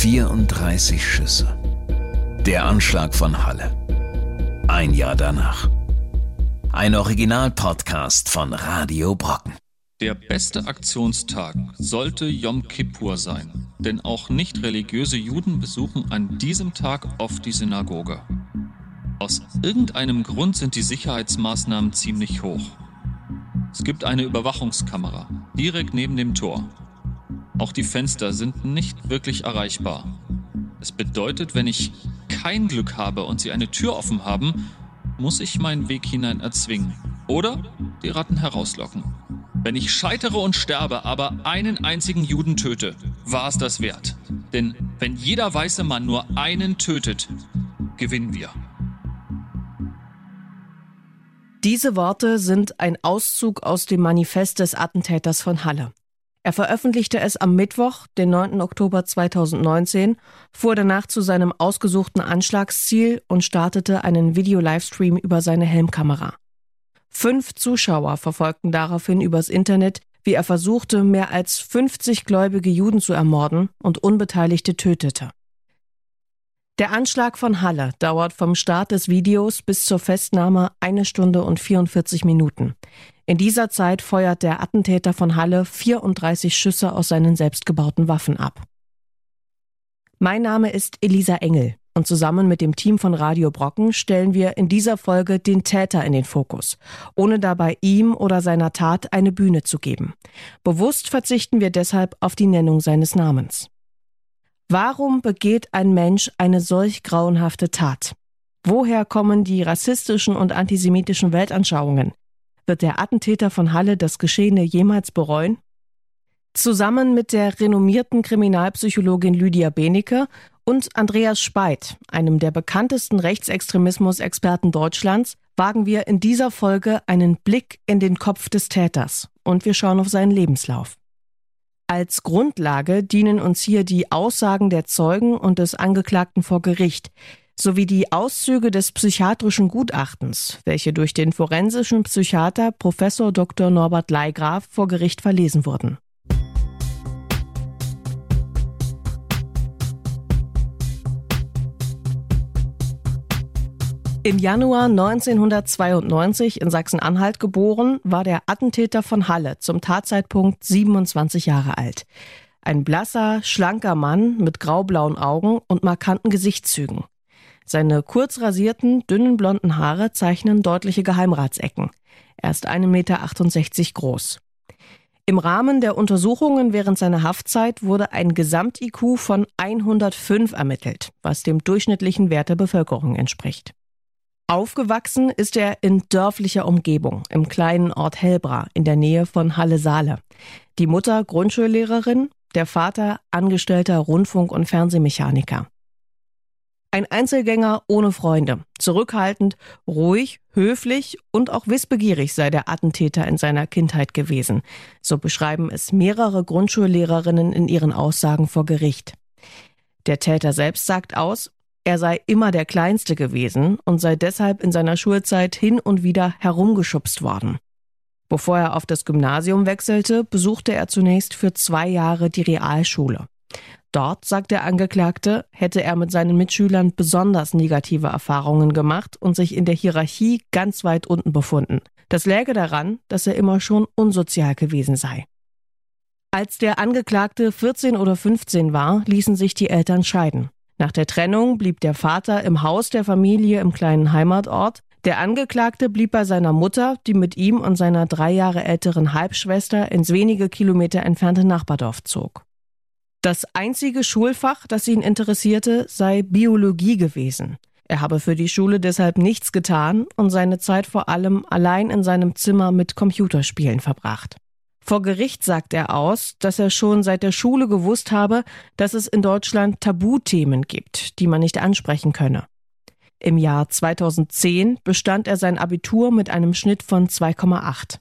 34 Schüsse. Der Anschlag von Halle. Ein Jahr danach. Ein Original-Podcast von Radio Brocken. Der beste Aktionstag sollte Yom Kippur sein, denn auch nicht religiöse Juden besuchen an diesem Tag oft die Synagoge. Aus irgendeinem Grund sind die Sicherheitsmaßnahmen ziemlich hoch. Es gibt eine Überwachungskamera direkt neben dem Tor. Auch die Fenster sind nicht wirklich erreichbar. Es bedeutet, wenn ich kein Glück habe und sie eine Tür offen haben, muss ich meinen Weg hinein erzwingen oder die Ratten herauslocken. Wenn ich scheitere und sterbe, aber einen einzigen Juden töte, war es das wert. Denn wenn jeder weiße Mann nur einen tötet, gewinnen wir. Diese Worte sind ein Auszug aus dem Manifest des Attentäters von Halle. Er veröffentlichte es am Mittwoch, den 9. Oktober 2019, fuhr danach zu seinem ausgesuchten Anschlagsziel und startete einen Video-Livestream über seine Helmkamera. Fünf Zuschauer verfolgten daraufhin übers Internet, wie er versuchte, mehr als 50 gläubige Juden zu ermorden und Unbeteiligte tötete. Der Anschlag von Halle dauert vom Start des Videos bis zur Festnahme eine Stunde und 44 Minuten. In dieser Zeit feuert der Attentäter von Halle 34 Schüsse aus seinen selbstgebauten Waffen ab. Mein Name ist Elisa Engel und zusammen mit dem Team von Radio Brocken stellen wir in dieser Folge den Täter in den Fokus, ohne dabei ihm oder seiner Tat eine Bühne zu geben. Bewusst verzichten wir deshalb auf die Nennung seines Namens. Warum begeht ein Mensch eine solch grauenhafte Tat? Woher kommen die rassistischen und antisemitischen Weltanschauungen? Wird der Attentäter von Halle das Geschehene jemals bereuen? Zusammen mit der renommierten Kriminalpsychologin Lydia Benecke und Andreas Speit, einem der bekanntesten Rechtsextremismus-Experten Deutschlands, wagen wir in dieser Folge einen Blick in den Kopf des Täters und wir schauen auf seinen Lebenslauf. Als Grundlage dienen uns hier die Aussagen der Zeugen und des Angeklagten vor Gericht sowie die Auszüge des psychiatrischen Gutachtens, welche durch den forensischen Psychiater Professor Dr. Norbert Leigraf vor Gericht verlesen wurden. Im Januar 1992 in Sachsen-Anhalt geboren, war der Attentäter von Halle zum Tatzeitpunkt 27 Jahre alt. Ein blasser, schlanker Mann mit graublauen Augen und markanten Gesichtszügen. Seine kurz rasierten, dünnen blonden Haare zeichnen deutliche Geheimratsecken. Er ist 1,68 Meter groß. Im Rahmen der Untersuchungen während seiner Haftzeit wurde ein Gesamt-IQ von 105 ermittelt, was dem durchschnittlichen Wert der Bevölkerung entspricht. Aufgewachsen ist er in dörflicher Umgebung im kleinen Ort Helbra in der Nähe von Halle-Saale. Die Mutter Grundschullehrerin, der Vater angestellter Rundfunk- und Fernsehmechaniker. Ein Einzelgänger ohne Freunde, zurückhaltend, ruhig, höflich und auch wissbegierig sei der Attentäter in seiner Kindheit gewesen. So beschreiben es mehrere Grundschullehrerinnen in ihren Aussagen vor Gericht. Der Täter selbst sagt aus, er sei immer der Kleinste gewesen und sei deshalb in seiner Schulzeit hin und wieder herumgeschubst worden. Bevor er auf das Gymnasium wechselte, besuchte er zunächst für zwei Jahre die Realschule. Dort, sagt der Angeklagte, hätte er mit seinen Mitschülern besonders negative Erfahrungen gemacht und sich in der Hierarchie ganz weit unten befunden. Das läge daran, dass er immer schon unsozial gewesen sei. Als der Angeklagte 14 oder 15 war, ließen sich die Eltern scheiden. Nach der Trennung blieb der Vater im Haus der Familie im kleinen Heimatort. Der Angeklagte blieb bei seiner Mutter, die mit ihm und seiner drei Jahre älteren Halbschwester ins wenige Kilometer entfernte Nachbardorf zog. Das einzige Schulfach, das ihn interessierte, sei Biologie gewesen. Er habe für die Schule deshalb nichts getan und seine Zeit vor allem allein in seinem Zimmer mit Computerspielen verbracht. Vor Gericht sagt er aus, dass er schon seit der Schule gewusst habe, dass es in Deutschland Tabuthemen gibt, die man nicht ansprechen könne. Im Jahr 2010 bestand er sein Abitur mit einem Schnitt von 2,8.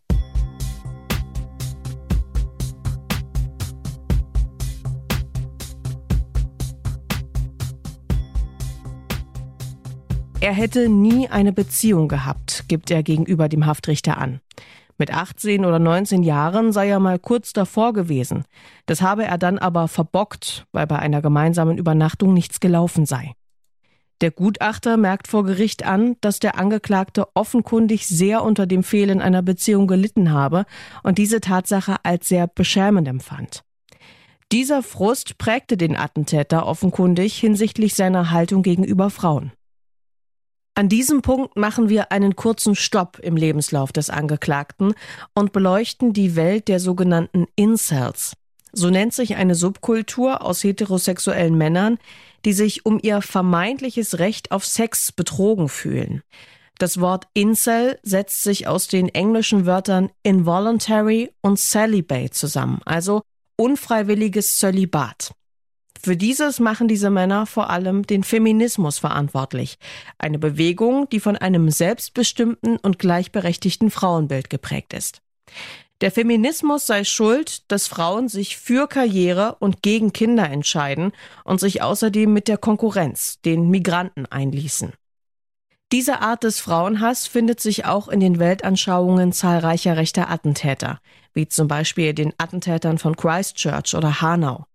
Er hätte nie eine Beziehung gehabt, gibt er gegenüber dem Haftrichter an. Mit 18 oder 19 Jahren sei er mal kurz davor gewesen. Das habe er dann aber verbockt, weil bei einer gemeinsamen Übernachtung nichts gelaufen sei. Der Gutachter merkt vor Gericht an, dass der Angeklagte offenkundig sehr unter dem Fehlen einer Beziehung gelitten habe und diese Tatsache als sehr beschämend empfand. Dieser Frust prägte den Attentäter offenkundig hinsichtlich seiner Haltung gegenüber Frauen. An diesem Punkt machen wir einen kurzen Stopp im Lebenslauf des Angeklagten und beleuchten die Welt der sogenannten Incels. So nennt sich eine Subkultur aus heterosexuellen Männern, die sich um ihr vermeintliches Recht auf Sex betrogen fühlen. Das Wort Incel setzt sich aus den englischen Wörtern involuntary und celibate zusammen, also unfreiwilliges Zölibat. Für dieses machen diese Männer vor allem den Feminismus verantwortlich, eine Bewegung, die von einem selbstbestimmten und gleichberechtigten Frauenbild geprägt ist. Der Feminismus sei schuld, dass Frauen sich für Karriere und gegen Kinder entscheiden und sich außerdem mit der Konkurrenz, den Migranten, einließen. Diese Art des Frauenhass findet sich auch in den Weltanschauungen zahlreicher rechter Attentäter, wie zum Beispiel den Attentätern von Christchurch oder Hanau.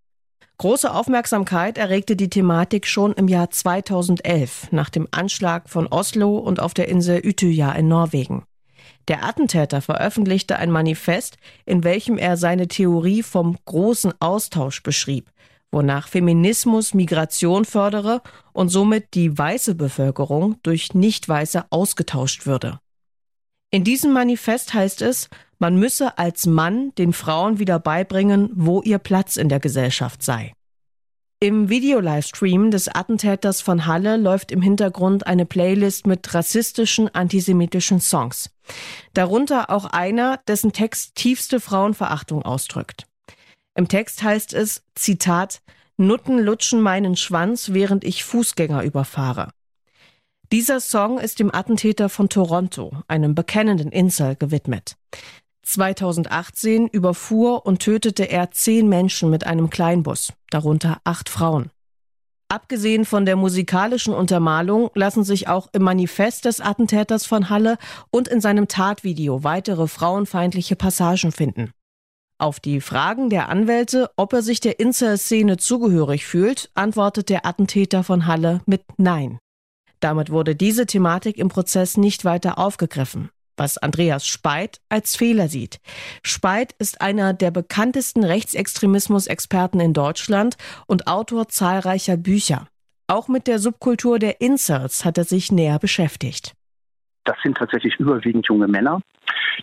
Große Aufmerksamkeit erregte die Thematik schon im Jahr 2011 nach dem Anschlag von Oslo und auf der Insel Utøya in Norwegen. Der Attentäter veröffentlichte ein Manifest, in welchem er seine Theorie vom großen Austausch beschrieb, wonach Feminismus Migration fördere und somit die weiße Bevölkerung durch nicht-weiße ausgetauscht würde. In diesem Manifest heißt es, man müsse als Mann den Frauen wieder beibringen, wo ihr Platz in der Gesellschaft sei. Im Videolivestream des Attentäters von Halle läuft im Hintergrund eine Playlist mit rassistischen, antisemitischen Songs. Darunter auch einer, dessen Text tiefste Frauenverachtung ausdrückt. Im Text heißt es, Zitat, Nutten lutschen meinen Schwanz, während ich Fußgänger überfahre. Dieser Song ist dem Attentäter von Toronto, einem bekennenden Insel, gewidmet. 2018 überfuhr und tötete er zehn Menschen mit einem Kleinbus, darunter acht Frauen. Abgesehen von der musikalischen Untermalung lassen sich auch im Manifest des Attentäters von Halle und in seinem Tatvideo weitere frauenfeindliche Passagen finden. Auf die Fragen der Anwälte, ob er sich der Incel-Szene zugehörig fühlt, antwortet der Attentäter von Halle mit Nein. Damit wurde diese Thematik im Prozess nicht weiter aufgegriffen was Andreas Speit als Fehler sieht. Speit ist einer der bekanntesten Rechtsextremismus-Experten in Deutschland und Autor zahlreicher Bücher. Auch mit der Subkultur der Incels hat er sich näher beschäftigt. Das sind tatsächlich überwiegend junge Männer,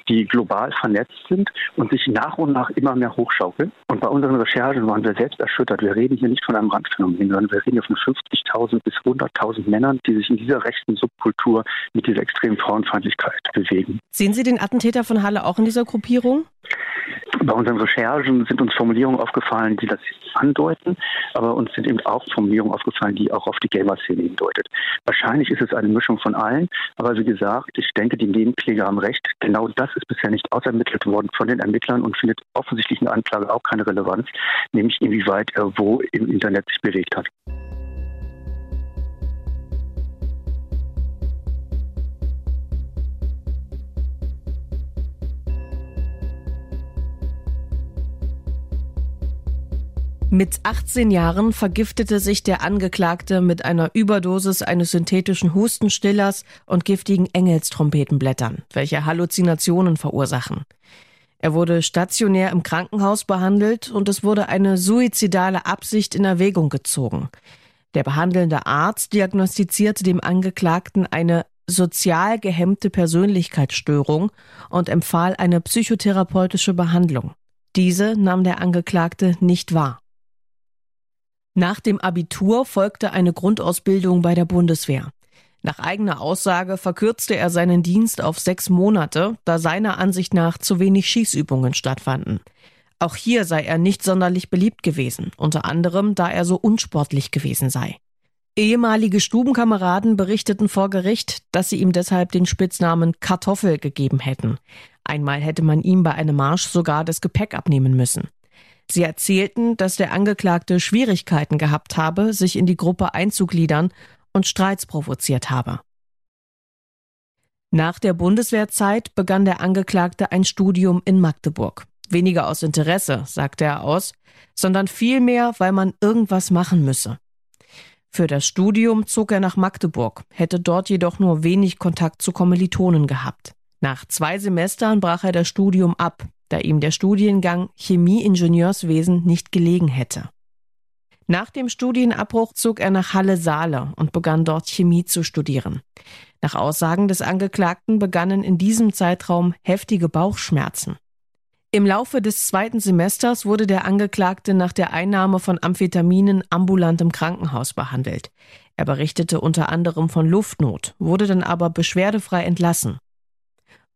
die global vernetzt sind und sich nach und nach immer mehr hochschaukeln. Und bei unseren Recherchen waren wir selbst erschüttert. Wir reden hier nicht von einem Randphänomen, sondern wir reden hier von 50.000 bis 100.000 Männern, die sich in dieser rechten Subkultur mit dieser extremen Frauenfeindlichkeit bewegen. Sehen Sie den Attentäter von Halle auch in dieser Gruppierung? Bei unseren Recherchen sind uns Formulierungen aufgefallen, die das andeuten, aber uns sind eben auch Formulierungen aufgefallen, die auch auf die Gamer-Szene hindeutet. Wahrscheinlich ist es eine Mischung von allen, aber wie gesagt, ich denke, die Nebenkläger haben recht. Genau das ist bisher nicht ausermittelt worden von den Ermittlern und findet offensichtlich in der Anklage auch keine Relevanz, nämlich inwieweit er wo im Internet sich bewegt hat. Mit 18 Jahren vergiftete sich der Angeklagte mit einer Überdosis eines synthetischen Hustenstillers und giftigen Engelstrompetenblättern, welche Halluzinationen verursachen. Er wurde stationär im Krankenhaus behandelt und es wurde eine suizidale Absicht in Erwägung gezogen. Der behandelnde Arzt diagnostizierte dem Angeklagten eine sozial gehemmte Persönlichkeitsstörung und empfahl eine psychotherapeutische Behandlung. Diese nahm der Angeklagte nicht wahr. Nach dem Abitur folgte eine Grundausbildung bei der Bundeswehr. Nach eigener Aussage verkürzte er seinen Dienst auf sechs Monate, da seiner Ansicht nach zu wenig Schießübungen stattfanden. Auch hier sei er nicht sonderlich beliebt gewesen, unter anderem da er so unsportlich gewesen sei. Ehemalige Stubenkameraden berichteten vor Gericht, dass sie ihm deshalb den Spitznamen Kartoffel gegeben hätten. Einmal hätte man ihm bei einem Marsch sogar das Gepäck abnehmen müssen. Sie erzählten, dass der Angeklagte Schwierigkeiten gehabt habe, sich in die Gruppe einzugliedern und Streits provoziert habe. Nach der Bundeswehrzeit begann der Angeklagte ein Studium in Magdeburg. Weniger aus Interesse, sagte er aus, sondern vielmehr, weil man irgendwas machen müsse. Für das Studium zog er nach Magdeburg, hätte dort jedoch nur wenig Kontakt zu Kommilitonen gehabt. Nach zwei Semestern brach er das Studium ab, da ihm der Studiengang Chemieingenieurswesen nicht gelegen hätte. Nach dem Studienabbruch zog er nach Halle-Saale und begann dort Chemie zu studieren. Nach Aussagen des Angeklagten begannen in diesem Zeitraum heftige Bauchschmerzen. Im Laufe des zweiten Semesters wurde der Angeklagte nach der Einnahme von Amphetaminen ambulant im Krankenhaus behandelt. Er berichtete unter anderem von Luftnot, wurde dann aber beschwerdefrei entlassen.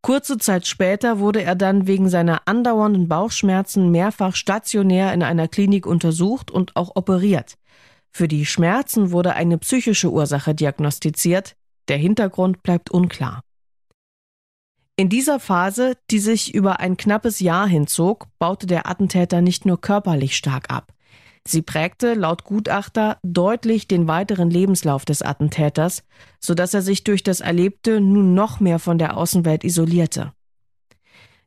Kurze Zeit später wurde er dann wegen seiner andauernden Bauchschmerzen mehrfach stationär in einer Klinik untersucht und auch operiert. Für die Schmerzen wurde eine psychische Ursache diagnostiziert, der Hintergrund bleibt unklar. In dieser Phase, die sich über ein knappes Jahr hinzog, baute der Attentäter nicht nur körperlich stark ab. Sie prägte laut Gutachter deutlich den weiteren Lebenslauf des Attentäters, so dass er sich durch das Erlebte nun noch mehr von der Außenwelt isolierte.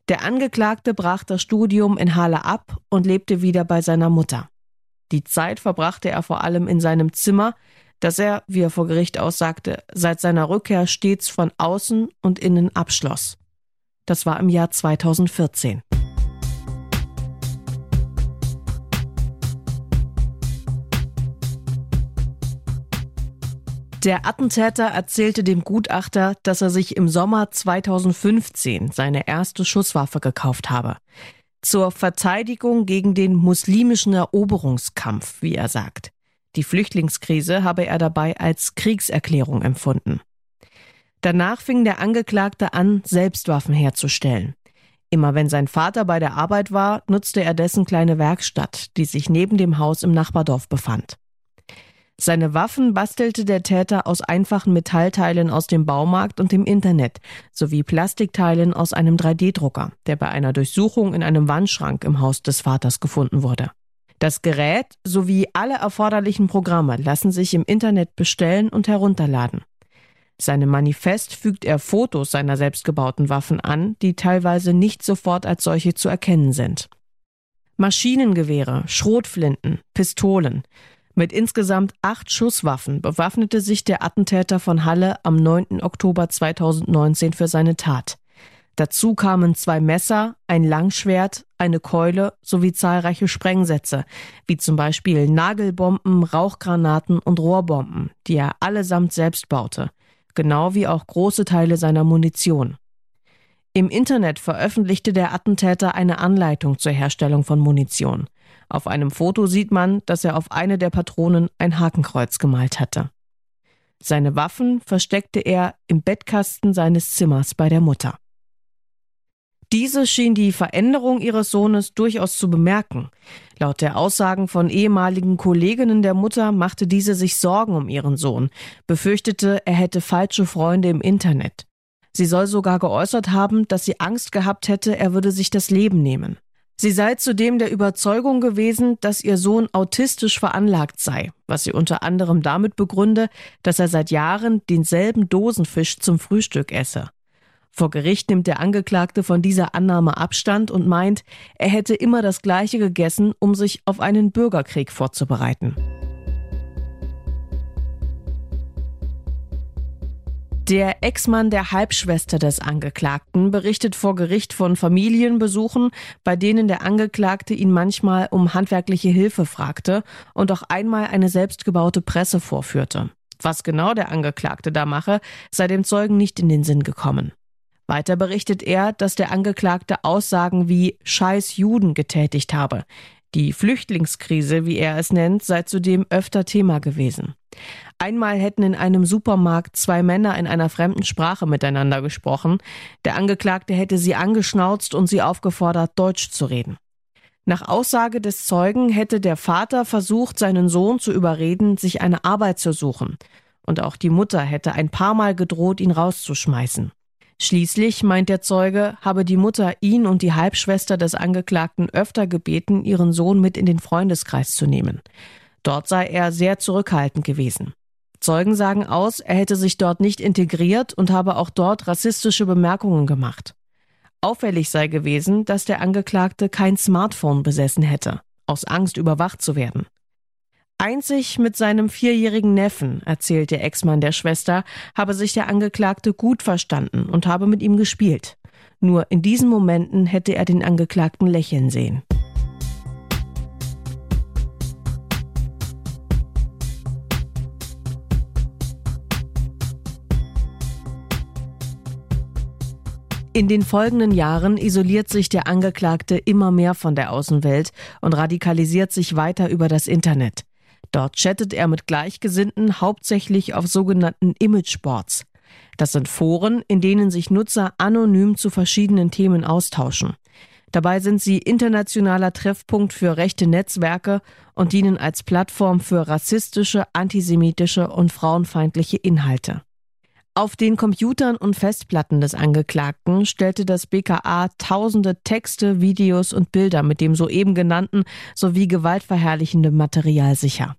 Der Angeklagte brach das Studium in Halle ab und lebte wieder bei seiner Mutter. Die Zeit verbrachte er vor allem in seinem Zimmer, das er, wie er vor Gericht aussagte, seit seiner Rückkehr stets von außen und innen abschloss. Das war im Jahr 2014. Der Attentäter erzählte dem Gutachter, dass er sich im Sommer 2015 seine erste Schusswaffe gekauft habe. Zur Verteidigung gegen den muslimischen Eroberungskampf, wie er sagt. Die Flüchtlingskrise habe er dabei als Kriegserklärung empfunden. Danach fing der Angeklagte an, Selbstwaffen herzustellen. Immer wenn sein Vater bei der Arbeit war, nutzte er dessen kleine Werkstatt, die sich neben dem Haus im Nachbardorf befand. Seine Waffen bastelte der Täter aus einfachen Metallteilen aus dem Baumarkt und dem Internet sowie Plastikteilen aus einem 3D-Drucker, der bei einer Durchsuchung in einem Wandschrank im Haus des Vaters gefunden wurde. Das Gerät sowie alle erforderlichen Programme lassen sich im Internet bestellen und herunterladen. Seinem Manifest fügt er Fotos seiner selbstgebauten Waffen an, die teilweise nicht sofort als solche zu erkennen sind. Maschinengewehre, Schrotflinten, Pistolen. Mit insgesamt acht Schusswaffen bewaffnete sich der Attentäter von Halle am 9. Oktober 2019 für seine Tat. Dazu kamen zwei Messer, ein Langschwert, eine Keule sowie zahlreiche Sprengsätze, wie zum Beispiel Nagelbomben, Rauchgranaten und Rohrbomben, die er allesamt selbst baute genau wie auch große Teile seiner Munition. Im Internet veröffentlichte der Attentäter eine Anleitung zur Herstellung von Munition. Auf einem Foto sieht man, dass er auf eine der Patronen ein Hakenkreuz gemalt hatte. Seine Waffen versteckte er im Bettkasten seines Zimmers bei der Mutter. Diese schien die Veränderung ihres Sohnes durchaus zu bemerken. Laut der Aussagen von ehemaligen Kolleginnen der Mutter machte diese sich Sorgen um ihren Sohn, befürchtete, er hätte falsche Freunde im Internet. Sie soll sogar geäußert haben, dass sie Angst gehabt hätte, er würde sich das Leben nehmen. Sie sei zudem der Überzeugung gewesen, dass ihr Sohn autistisch veranlagt sei, was sie unter anderem damit begründe, dass er seit Jahren denselben Dosenfisch zum Frühstück esse. Vor Gericht nimmt der Angeklagte von dieser Annahme Abstand und meint, er hätte immer das Gleiche gegessen, um sich auf einen Bürgerkrieg vorzubereiten. Der Ex-Mann der Halbschwester des Angeklagten berichtet vor Gericht von Familienbesuchen, bei denen der Angeklagte ihn manchmal um handwerkliche Hilfe fragte und auch einmal eine selbstgebaute Presse vorführte. Was genau der Angeklagte da mache, sei dem Zeugen nicht in den Sinn gekommen. Weiter berichtet er, dass der Angeklagte Aussagen wie Scheiß Juden getätigt habe. Die Flüchtlingskrise, wie er es nennt, sei zudem öfter Thema gewesen. Einmal hätten in einem Supermarkt zwei Männer in einer fremden Sprache miteinander gesprochen. Der Angeklagte hätte sie angeschnauzt und sie aufgefordert, Deutsch zu reden. Nach Aussage des Zeugen hätte der Vater versucht, seinen Sohn zu überreden, sich eine Arbeit zu suchen. Und auch die Mutter hätte ein paar Mal gedroht, ihn rauszuschmeißen. Schließlich, meint der Zeuge, habe die Mutter ihn und die Halbschwester des Angeklagten öfter gebeten, ihren Sohn mit in den Freundeskreis zu nehmen. Dort sei er sehr zurückhaltend gewesen. Zeugen sagen aus, er hätte sich dort nicht integriert und habe auch dort rassistische Bemerkungen gemacht. Auffällig sei gewesen, dass der Angeklagte kein Smartphone besessen hätte, aus Angst überwacht zu werden. Einzig mit seinem vierjährigen Neffen, erzählt der Ex-Mann der Schwester, habe sich der Angeklagte gut verstanden und habe mit ihm gespielt. Nur in diesen Momenten hätte er den Angeklagten lächeln sehen. In den folgenden Jahren isoliert sich der Angeklagte immer mehr von der Außenwelt und radikalisiert sich weiter über das Internet. Dort chattet er mit Gleichgesinnten hauptsächlich auf sogenannten Imageboards. Das sind Foren, in denen sich Nutzer anonym zu verschiedenen Themen austauschen. Dabei sind sie internationaler Treffpunkt für rechte Netzwerke und dienen als Plattform für rassistische, antisemitische und frauenfeindliche Inhalte. Auf den Computern und Festplatten des Angeklagten stellte das BKA tausende Texte, Videos und Bilder mit dem soeben genannten sowie gewaltverherrlichendem Material sicher.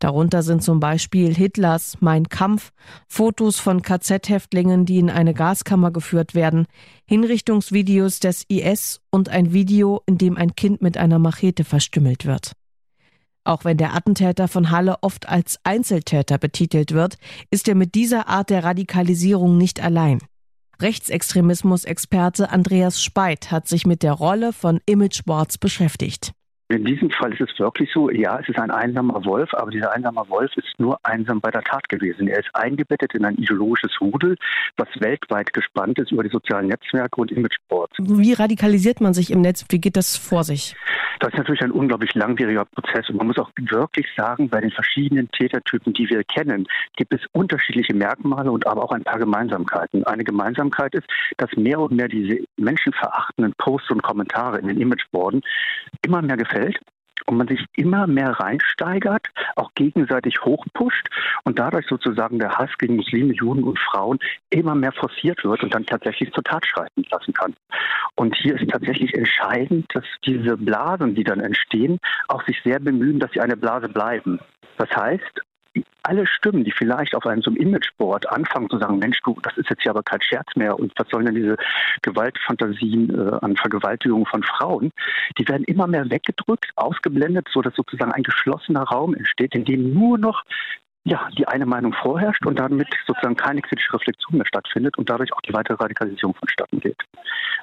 Darunter sind zum Beispiel Hitlers Mein Kampf, Fotos von KZ-Häftlingen, die in eine Gaskammer geführt werden, Hinrichtungsvideos des IS und ein Video, in dem ein Kind mit einer Machete verstümmelt wird. Auch wenn der Attentäter von Halle oft als Einzeltäter betitelt wird, ist er mit dieser Art der Radikalisierung nicht allein. Rechtsextremismus-Experte Andreas Speit hat sich mit der Rolle von Imageboards beschäftigt. In diesem Fall ist es wirklich so, ja, es ist ein einsamer Wolf, aber dieser einsame Wolf ist nur einsam bei der Tat gewesen. Er ist eingebettet in ein ideologisches Rudel, was weltweit gespannt ist über die sozialen Netzwerke und Imageboards. Wie radikalisiert man sich im Netz? Wie geht das vor sich? Das ist natürlich ein unglaublich langwieriger Prozess und man muss auch wirklich sagen, bei den verschiedenen Tätertypen, die wir kennen, gibt es unterschiedliche Merkmale und aber auch ein paar Gemeinsamkeiten. Eine Gemeinsamkeit ist, dass mehr und mehr diese menschenverachtenden Posts und Kommentare in den Imageboarden immer mehr gefällt und man sich immer mehr reinsteigert, auch gegenseitig hochpusht und dadurch sozusagen der Hass gegen Muslime, Juden und Frauen immer mehr forciert wird und dann tatsächlich zur Tat schreiten lassen kann. Und hier ist tatsächlich entscheidend, dass diese Blasen, die dann entstehen, auch sich sehr bemühen, dass sie eine Blase bleiben. Das heißt, alle Stimmen, die vielleicht auf einem so einem Imageboard anfangen zu sagen, Mensch, du, das ist jetzt ja aber kein Scherz mehr und was sollen denn diese Gewaltfantasien äh, an Vergewaltigung von Frauen, die werden immer mehr weggedrückt, ausgeblendet, so dass sozusagen ein geschlossener Raum entsteht, in dem nur noch ja, die eine Meinung vorherrscht und damit sozusagen keine kritische Reflexion mehr stattfindet und dadurch auch die weitere Radikalisierung vonstatten geht.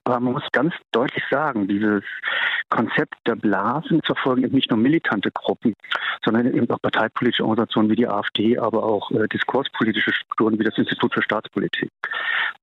Aber man muss ganz deutlich sagen, dieses Konzept der Blasen verfolgen eben nicht nur militante Gruppen, sondern eben auch parteipolitische Organisationen wie die AfD, aber auch äh, diskurspolitische Strukturen wie das Institut für Staatspolitik.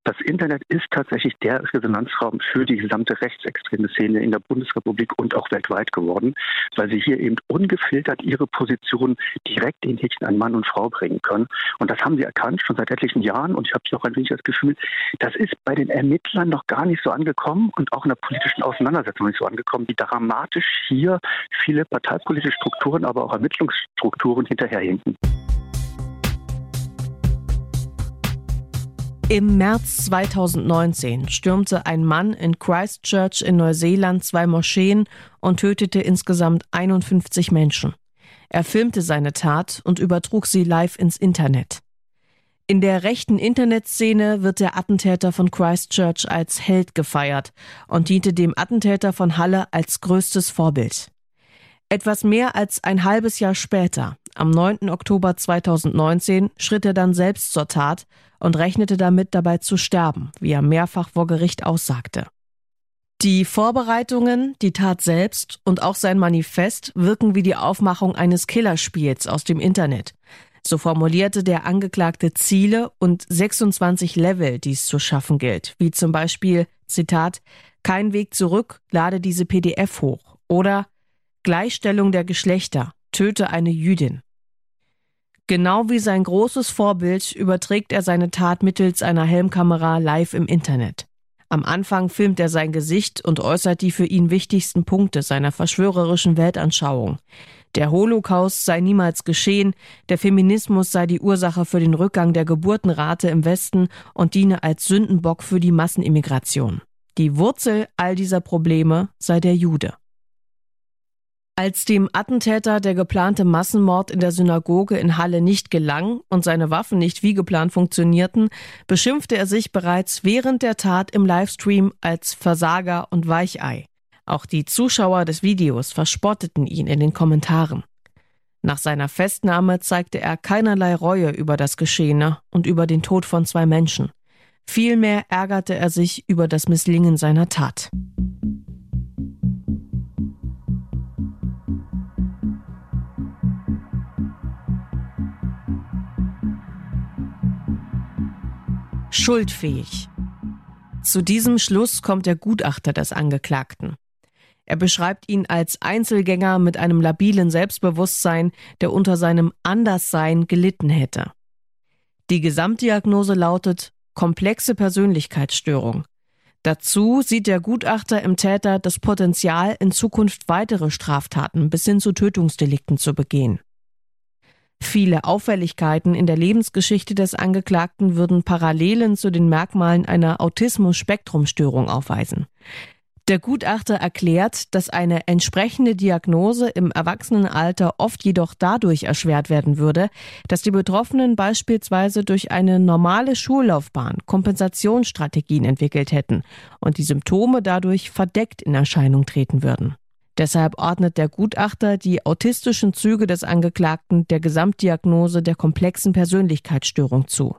Das Internet ist tatsächlich der Resonanzraum für die gesamte rechtsextreme Szene in der Bundesrepublik und auch weltweit geworden, weil sie hier eben ungefiltert ihre Position direkt in Häkchen an Mann und Frau bringen können. Und das haben sie erkannt schon seit etlichen Jahren. Und ich habe auch ein wenig das Gefühl, das ist bei den Ermittlern noch gar nicht so angekommen und auch in der politischen Auseinandersetzung nicht so angekommen, wie dramatisch hier viele parteipolitische Strukturen, aber auch Ermittlungsstrukturen hinterherhinken. Im März 2019 stürmte ein Mann in Christchurch in Neuseeland zwei Moscheen und tötete insgesamt 51 Menschen. Er filmte seine Tat und übertrug sie live ins Internet. In der rechten Internetszene wird der Attentäter von Christchurch als Held gefeiert und diente dem Attentäter von Halle als größtes Vorbild. Etwas mehr als ein halbes Jahr später, am 9. Oktober 2019, schritt er dann selbst zur Tat und rechnete damit dabei zu sterben, wie er mehrfach vor Gericht aussagte. Die Vorbereitungen, die Tat selbst und auch sein Manifest wirken wie die Aufmachung eines Killerspiels aus dem Internet. So formulierte der Angeklagte Ziele und 26 Level, die es zu schaffen gilt, wie zum Beispiel, Zitat, kein Weg zurück, lade diese PDF hoch oder Gleichstellung der Geschlechter, töte eine Jüdin. Genau wie sein großes Vorbild überträgt er seine Tat mittels einer Helmkamera live im Internet. Am Anfang filmt er sein Gesicht und äußert die für ihn wichtigsten Punkte seiner verschwörerischen Weltanschauung. Der Holocaust sei niemals geschehen, der Feminismus sei die Ursache für den Rückgang der Geburtenrate im Westen und diene als Sündenbock für die Massenimmigration. Die Wurzel all dieser Probleme sei der Jude. Als dem Attentäter der geplante Massenmord in der Synagoge in Halle nicht gelang und seine Waffen nicht wie geplant funktionierten, beschimpfte er sich bereits während der Tat im Livestream als Versager und Weichei. Auch die Zuschauer des Videos verspotteten ihn in den Kommentaren. Nach seiner Festnahme zeigte er keinerlei Reue über das Geschehene und über den Tod von zwei Menschen. Vielmehr ärgerte er sich über das Misslingen seiner Tat. Schuldfähig. Zu diesem Schluss kommt der Gutachter des Angeklagten. Er beschreibt ihn als Einzelgänger mit einem labilen Selbstbewusstsein, der unter seinem Anderssein gelitten hätte. Die Gesamtdiagnose lautet komplexe Persönlichkeitsstörung. Dazu sieht der Gutachter im Täter das Potenzial, in Zukunft weitere Straftaten bis hin zu Tötungsdelikten zu begehen. Viele Auffälligkeiten in der Lebensgeschichte des Angeklagten würden Parallelen zu den Merkmalen einer Autismus-Spektrumstörung aufweisen. Der Gutachter erklärt, dass eine entsprechende Diagnose im Erwachsenenalter oft jedoch dadurch erschwert werden würde, dass die Betroffenen beispielsweise durch eine normale Schullaufbahn Kompensationsstrategien entwickelt hätten und die Symptome dadurch verdeckt in Erscheinung treten würden. Deshalb ordnet der Gutachter die autistischen Züge des Angeklagten der Gesamtdiagnose der komplexen Persönlichkeitsstörung zu.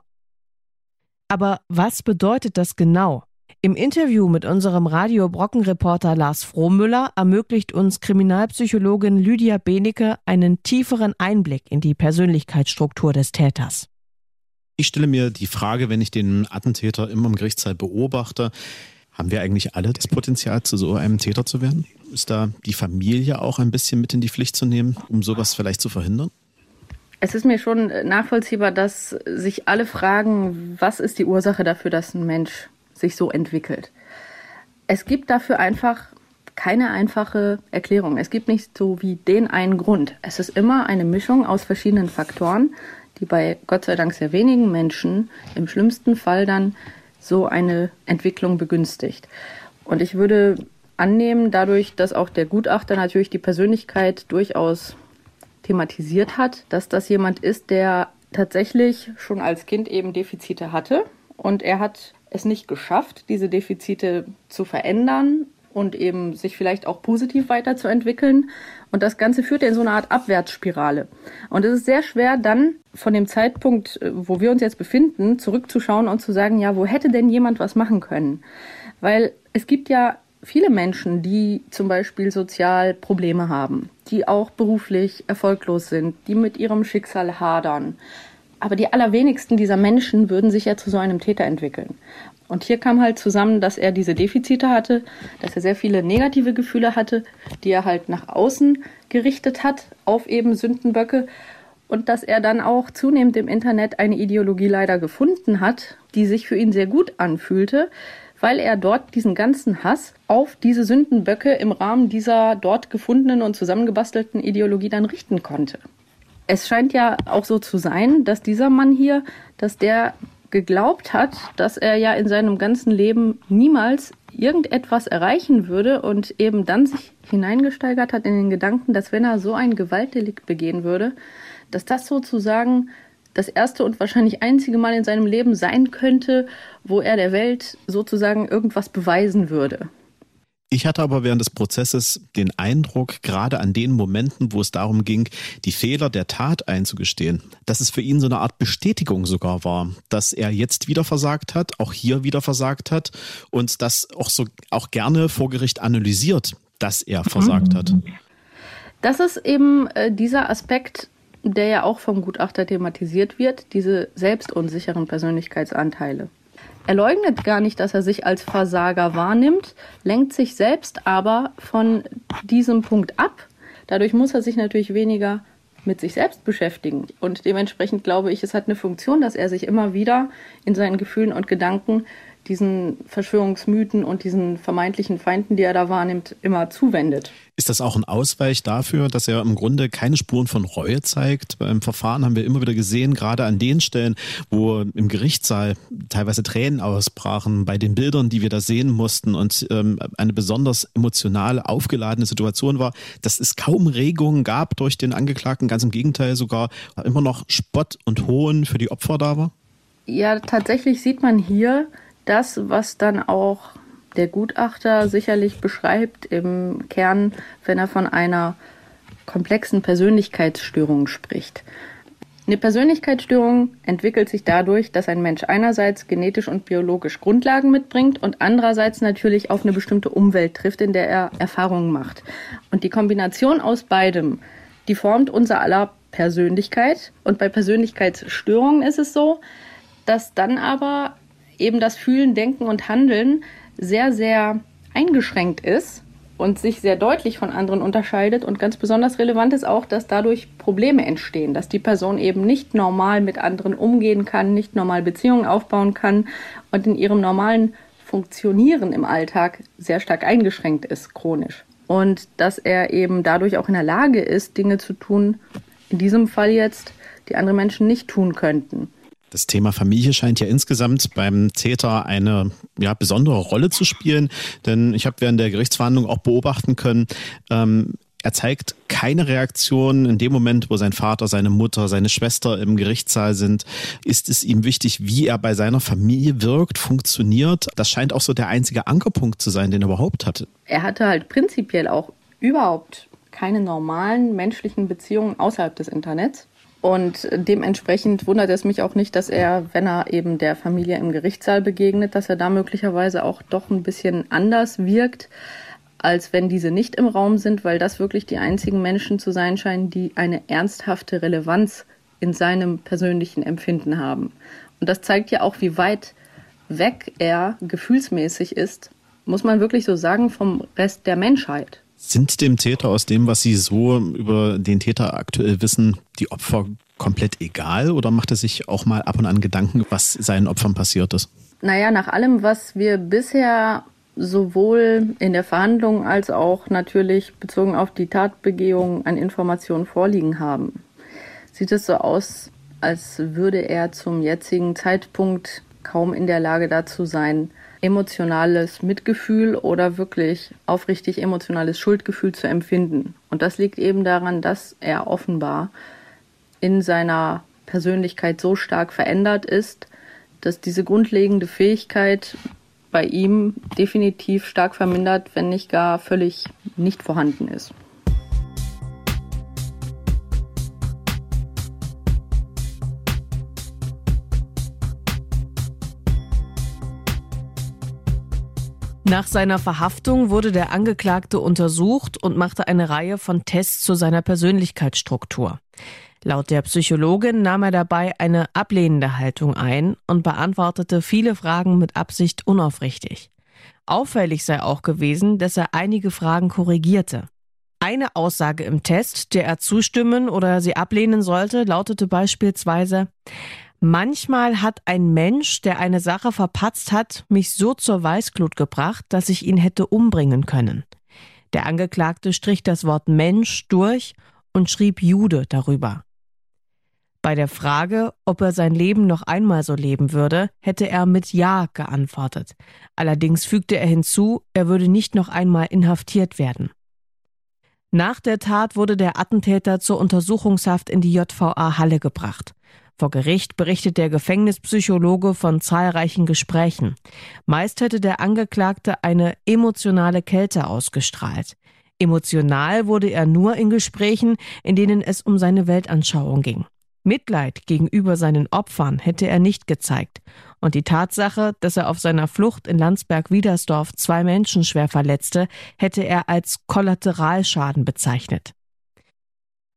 Aber was bedeutet das genau? Im Interview mit unserem Radio Brocken-Reporter Lars Frohmüller ermöglicht uns Kriminalpsychologin Lydia Benecke einen tieferen Einblick in die Persönlichkeitsstruktur des Täters. Ich stelle mir die Frage, wenn ich den Attentäter immer im Gerichtssaal beobachte, haben wir eigentlich alle das Potenzial, zu so einem Täter zu werden? Ist da die Familie auch ein bisschen mit in die Pflicht zu nehmen, um sowas vielleicht zu verhindern? Es ist mir schon nachvollziehbar, dass sich alle fragen, was ist die Ursache dafür, dass ein Mensch sich so entwickelt. Es gibt dafür einfach keine einfache Erklärung. Es gibt nicht so wie den einen Grund. Es ist immer eine Mischung aus verschiedenen Faktoren, die bei Gott sei Dank sehr wenigen Menschen im schlimmsten Fall dann so eine Entwicklung begünstigt. Und ich würde annehmen, dadurch, dass auch der Gutachter natürlich die Persönlichkeit durchaus thematisiert hat, dass das jemand ist, der tatsächlich schon als Kind eben Defizite hatte und er hat es nicht geschafft, diese Defizite zu verändern und eben sich vielleicht auch positiv weiterzuentwickeln. Und das Ganze führt in so eine Art Abwärtsspirale. Und es ist sehr schwer, dann von dem Zeitpunkt, äh, wo wir uns jetzt befinden, zurückzuschauen und zu sagen, ja, wo hätte denn jemand was machen können? Weil es gibt ja viele Menschen, die zum Beispiel sozial Probleme haben, die auch beruflich erfolglos sind, die mit ihrem Schicksal hadern. Aber die allerwenigsten dieser Menschen würden sich ja zu so einem Täter entwickeln. Und hier kam halt zusammen, dass er diese Defizite hatte, dass er sehr viele negative Gefühle hatte, die er halt nach außen gerichtet hat, auf eben Sündenböcke. Und dass er dann auch zunehmend im Internet eine Ideologie leider gefunden hat, die sich für ihn sehr gut anfühlte, weil er dort diesen ganzen Hass auf diese Sündenböcke im Rahmen dieser dort gefundenen und zusammengebastelten Ideologie dann richten konnte. Es scheint ja auch so zu sein, dass dieser Mann hier, dass der geglaubt hat, dass er ja in seinem ganzen Leben niemals irgendetwas erreichen würde und eben dann sich hineingesteigert hat in den Gedanken, dass wenn er so ein Gewaltdelikt begehen würde, dass das sozusagen das erste und wahrscheinlich einzige Mal in seinem Leben sein könnte, wo er der Welt sozusagen irgendwas beweisen würde. Ich hatte aber während des Prozesses den Eindruck, gerade an den Momenten, wo es darum ging, die Fehler der Tat einzugestehen, dass es für ihn so eine Art Bestätigung sogar war, dass er jetzt wieder versagt hat, auch hier wieder versagt hat und das auch so auch gerne vor Gericht analysiert, dass er versagt hat. Das ist eben äh, dieser Aspekt, der ja auch vom Gutachter thematisiert wird, diese selbstunsicheren Persönlichkeitsanteile. Er leugnet gar nicht, dass er sich als Versager wahrnimmt, lenkt sich selbst aber von diesem Punkt ab. Dadurch muss er sich natürlich weniger mit sich selbst beschäftigen. Und dementsprechend glaube ich, es hat eine Funktion, dass er sich immer wieder in seinen Gefühlen und Gedanken diesen Verschwörungsmythen und diesen vermeintlichen Feinden, die er da wahrnimmt, immer zuwendet. Ist das auch ein Ausweich dafür, dass er im Grunde keine Spuren von Reue zeigt? Beim Verfahren haben wir immer wieder gesehen, gerade an den Stellen, wo im Gerichtssaal teilweise Tränen ausbrachen, bei den Bildern, die wir da sehen mussten und ähm, eine besonders emotional aufgeladene Situation war, dass es kaum Regungen gab durch den Angeklagten, ganz im Gegenteil sogar immer noch Spott und Hohn für die Opfer da war? Ja, tatsächlich sieht man hier das, was dann auch der Gutachter sicherlich beschreibt im Kern, wenn er von einer komplexen Persönlichkeitsstörung spricht. Eine Persönlichkeitsstörung entwickelt sich dadurch, dass ein Mensch einerseits genetisch und biologisch Grundlagen mitbringt und andererseits natürlich auf eine bestimmte Umwelt trifft, in der er Erfahrungen macht. Und die Kombination aus beidem, die formt unser aller Persönlichkeit. Und bei Persönlichkeitsstörungen ist es so, dass dann aber eben das Fühlen, Denken und Handeln sehr, sehr eingeschränkt ist und sich sehr deutlich von anderen unterscheidet. Und ganz besonders relevant ist auch, dass dadurch Probleme entstehen, dass die Person eben nicht normal mit anderen umgehen kann, nicht normal Beziehungen aufbauen kann und in ihrem normalen Funktionieren im Alltag sehr stark eingeschränkt ist, chronisch. Und dass er eben dadurch auch in der Lage ist, Dinge zu tun, in diesem Fall jetzt, die andere Menschen nicht tun könnten. Das Thema Familie scheint ja insgesamt beim Täter eine ja, besondere Rolle zu spielen, denn ich habe während der Gerichtsverhandlung auch beobachten können, ähm, er zeigt keine Reaktion in dem Moment, wo sein Vater, seine Mutter, seine Schwester im Gerichtssaal sind. Ist es ihm wichtig, wie er bei seiner Familie wirkt, funktioniert? Das scheint auch so der einzige Ankerpunkt zu sein, den er überhaupt hatte. Er hatte halt prinzipiell auch überhaupt keine normalen menschlichen Beziehungen außerhalb des Internets. Und dementsprechend wundert es mich auch nicht, dass er, wenn er eben der Familie im Gerichtssaal begegnet, dass er da möglicherweise auch doch ein bisschen anders wirkt, als wenn diese nicht im Raum sind, weil das wirklich die einzigen Menschen zu sein scheinen, die eine ernsthafte Relevanz in seinem persönlichen Empfinden haben. Und das zeigt ja auch, wie weit weg er gefühlsmäßig ist, muss man wirklich so sagen, vom Rest der Menschheit. Sind dem Täter aus dem, was Sie so über den Täter aktuell wissen, die Opfer komplett egal oder macht er sich auch mal ab und an Gedanken, was seinen Opfern passiert ist? Naja, nach allem, was wir bisher sowohl in der Verhandlung als auch natürlich bezogen auf die Tatbegehung an Informationen vorliegen haben, sieht es so aus, als würde er zum jetzigen Zeitpunkt kaum in der Lage dazu sein, emotionales Mitgefühl oder wirklich aufrichtig emotionales Schuldgefühl zu empfinden. Und das liegt eben daran, dass er offenbar in seiner Persönlichkeit so stark verändert ist, dass diese grundlegende Fähigkeit bei ihm definitiv stark vermindert, wenn nicht gar völlig nicht vorhanden ist. Nach seiner Verhaftung wurde der Angeklagte untersucht und machte eine Reihe von Tests zu seiner Persönlichkeitsstruktur. Laut der Psychologin nahm er dabei eine ablehnende Haltung ein und beantwortete viele Fragen mit Absicht unaufrichtig. Auffällig sei auch gewesen, dass er einige Fragen korrigierte. Eine Aussage im Test, der er zustimmen oder sie ablehnen sollte, lautete beispielsweise Manchmal hat ein Mensch, der eine Sache verpatzt hat, mich so zur Weißglut gebracht, dass ich ihn hätte umbringen können. Der Angeklagte strich das Wort Mensch durch und schrieb Jude darüber. Bei der Frage, ob er sein Leben noch einmal so leben würde, hätte er mit Ja geantwortet. Allerdings fügte er hinzu, er würde nicht noch einmal inhaftiert werden. Nach der Tat wurde der Attentäter zur Untersuchungshaft in die JVA Halle gebracht. Vor Gericht berichtet der Gefängnispsychologe von zahlreichen Gesprächen. Meist hätte der Angeklagte eine emotionale Kälte ausgestrahlt. Emotional wurde er nur in Gesprächen, in denen es um seine Weltanschauung ging. Mitleid gegenüber seinen Opfern hätte er nicht gezeigt. Und die Tatsache, dass er auf seiner Flucht in Landsberg-Wiedersdorf zwei Menschen schwer verletzte, hätte er als Kollateralschaden bezeichnet.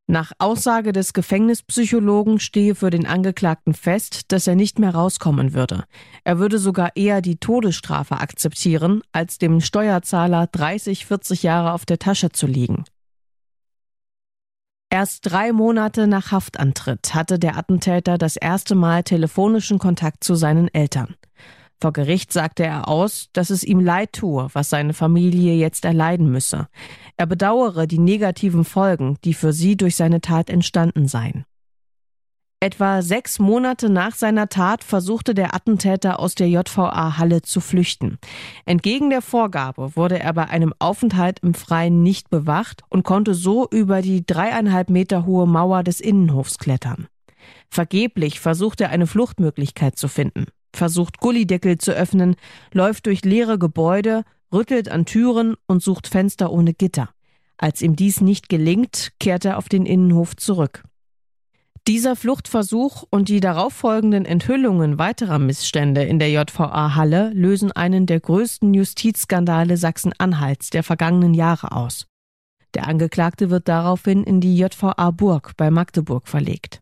Nach Aussage des Gefängnispsychologen stehe für den Angeklagten fest, dass er nicht mehr rauskommen würde. Er würde sogar eher die Todesstrafe akzeptieren, als dem Steuerzahler 30, 40 Jahre auf der Tasche zu liegen. Erst drei Monate nach Haftantritt hatte der Attentäter das erste Mal telefonischen Kontakt zu seinen Eltern. Vor Gericht sagte er aus, dass es ihm leid tue, was seine Familie jetzt erleiden müsse. Er bedauere die negativen Folgen, die für sie durch seine Tat entstanden seien. Etwa sechs Monate nach seiner Tat versuchte der Attentäter aus der JVA Halle zu flüchten. Entgegen der Vorgabe wurde er bei einem Aufenthalt im Freien nicht bewacht und konnte so über die dreieinhalb Meter hohe Mauer des Innenhofs klettern. Vergeblich versucht er eine Fluchtmöglichkeit zu finden, versucht Gullideckel zu öffnen, läuft durch leere Gebäude, rüttelt an Türen und sucht Fenster ohne Gitter. Als ihm dies nicht gelingt, kehrt er auf den Innenhof zurück. Dieser Fluchtversuch und die darauffolgenden Enthüllungen weiterer Missstände in der JVA Halle lösen einen der größten Justizskandale Sachsen-Anhalts der vergangenen Jahre aus. Der Angeklagte wird daraufhin in die JVA Burg bei Magdeburg verlegt.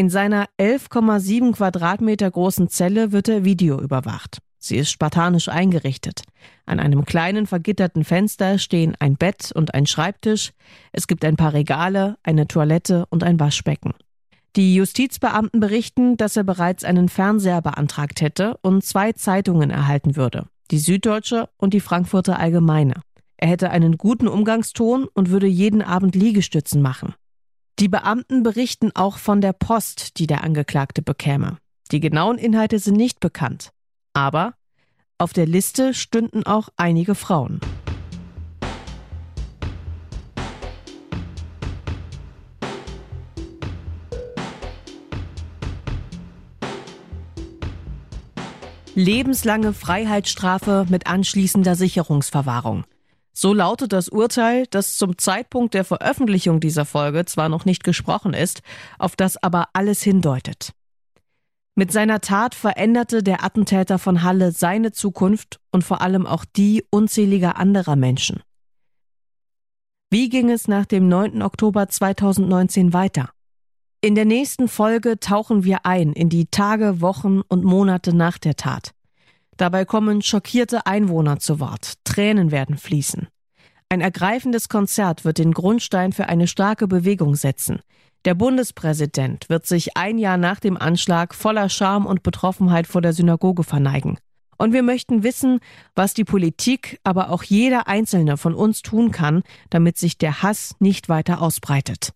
In seiner 11,7 Quadratmeter großen Zelle wird er Video überwacht. Sie ist spartanisch eingerichtet. An einem kleinen vergitterten Fenster stehen ein Bett und ein Schreibtisch. Es gibt ein paar Regale, eine Toilette und ein Waschbecken. Die Justizbeamten berichten, dass er bereits einen Fernseher beantragt hätte und zwei Zeitungen erhalten würde. Die Süddeutsche und die Frankfurter Allgemeine. Er hätte einen guten Umgangston und würde jeden Abend Liegestützen machen. Die Beamten berichten auch von der Post, die der Angeklagte bekäme. Die genauen Inhalte sind nicht bekannt. Aber auf der Liste stünden auch einige Frauen. Lebenslange Freiheitsstrafe mit anschließender Sicherungsverwahrung. So lautet das Urteil, das zum Zeitpunkt der Veröffentlichung dieser Folge zwar noch nicht gesprochen ist, auf das aber alles hindeutet. Mit seiner Tat veränderte der Attentäter von Halle seine Zukunft und vor allem auch die unzähliger anderer Menschen. Wie ging es nach dem 9. Oktober 2019 weiter? In der nächsten Folge tauchen wir ein in die Tage, Wochen und Monate nach der Tat. Dabei kommen schockierte Einwohner zu Wort, Tränen werden fließen. Ein ergreifendes Konzert wird den Grundstein für eine starke Bewegung setzen, der Bundespräsident wird sich ein Jahr nach dem Anschlag voller Scham und Betroffenheit vor der Synagoge verneigen. Und wir möchten wissen, was die Politik, aber auch jeder Einzelne von uns tun kann, damit sich der Hass nicht weiter ausbreitet.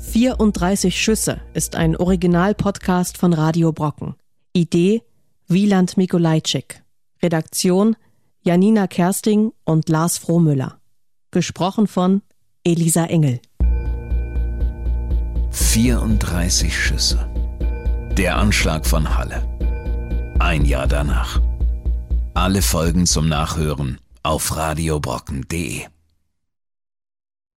»34 Schüsse« ist ein Original-Podcast von Radio Brocken. Idee Wieland Mikolajczyk. Redaktion Janina Kersting und Lars Frohmüller. Gesprochen von Elisa Engel. 34 Schüsse. Der Anschlag von Halle. Ein Jahr danach. Alle Folgen zum Nachhören auf radiobrocken.de.